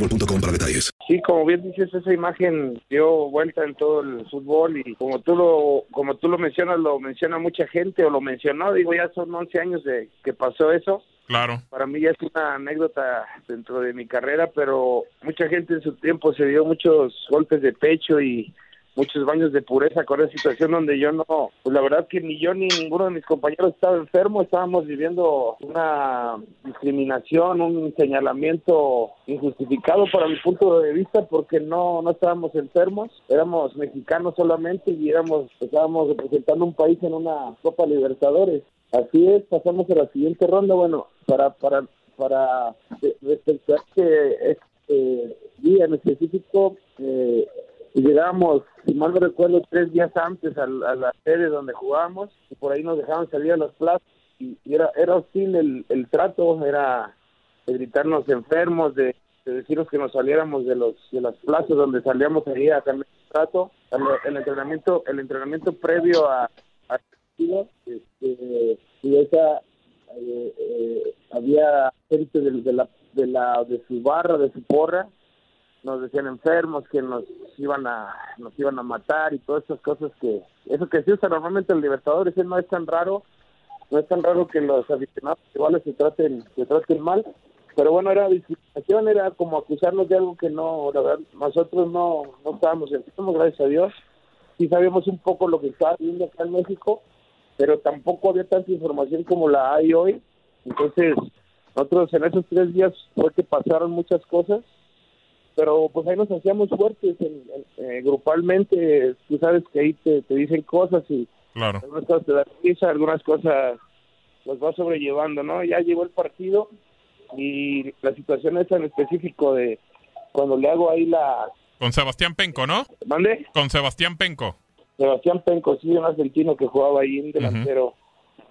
boostmobile.com para detalles. Sí, como bien dices, esa imagen dio vuelta en todo el fútbol y como tú lo como tú lo mencionas, lo menciona mucha gente o lo mencionó, digo, ya son 11 años de que pasó eso. Claro. Para mí ya es una anécdota dentro de mi carrera, pero mucha gente en su tiempo se dio muchos golpes de pecho y muchos baños de pureza con esa situación donde yo no, pues la verdad que ni yo ni ninguno de mis compañeros estaba enfermo, estábamos viviendo una discriminación, un señalamiento injustificado para mi punto de vista porque no, no estábamos enfermos, éramos mexicanos solamente y éramos, estábamos representando un país en una Copa Libertadores. Así es, pasamos a la siguiente ronda, bueno, para, para, para respecto a este, este día en específico, eh, llegamos, si mal no recuerdo, tres días antes a, a la sede donde jugábamos y por ahí nos dejaban salir a las plazas y, y era, era hostil el, el trato, era de gritarnos enfermos, de, de decirnos que nos saliéramos de los de las plazas donde salíamos ahí a cambiar el trato, el, entrenamiento el entrenamiento previo a, a partido, este, y esa eh, eh, había gente de, de la de la de su barra de su porra nos decían enfermos que nos iban a nos iban a matar y todas esas cosas que eso que se usa normalmente en Libertadores no es tan raro no es tan raro que los aficionados iguales se traten se traten mal pero bueno era discriminación era como acusarnos de algo que no la verdad nosotros no no estábamos enfermos gracias a Dios sí sabíamos un poco lo que estaba viviendo acá en México pero tampoco había tanta información como la hay hoy. Entonces nosotros en esos tres días fue que pasaron muchas cosas pero pues ahí nos hacíamos fuertes en- en- eh, grupalmente. Tú sabes que ahí te, te dicen cosas y Claro. algunas cosas te dan risa algunas cosas las vas sobrellevando no ya llegó el partido y la situación esa en específico de cuando le hago ahí la Con Sebastián Penco, ¿no? mande Con Sebastián Penco. Sebastián Penco sí un argentino que jugaba ahí en delantero.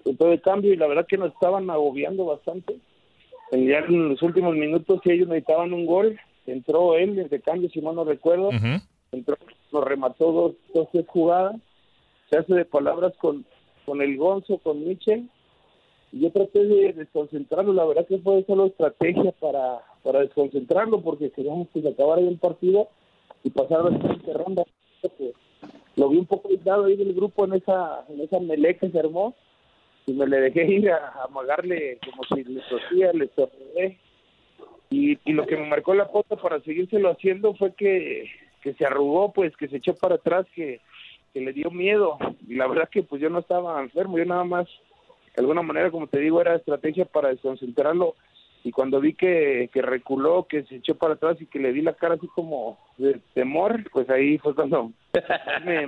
Entró de cambio y la verdad que nos estaban agobiando bastante. En- ya en los últimos minutos si ellos necesitaban un gol entró él de cambio si mal no recuerdo. Entró, nos remató dos, dos tres jugadas, se hace de palabras con, con el Gonzo, con Michel, y yo traté de desconcentrarlo, la verdad que fue solo estrategia para, para desconcentrarlo, porque queríamos que se acabara el partido y pasar a la siguiente ronda. Lo vi un poco aislado ahí del grupo en esa, en esa melé que se armó, y me le dejé ir a, a amagarle como si le tosía, le estornudé, y, y lo que me marcó la pauta para seguírselo haciendo fue que, que se arrugó, pues que se echó para atrás, que, que le dio miedo. Y la verdad que pues yo no estaba enfermo, yo nada más, de alguna manera, como te digo, era estrategia para desconcentrarlo. y cuando vi que, que reculó, que se echó para atrás y que le vi la cara así como de temor, pues ahí fue cuando me,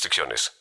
restricciones.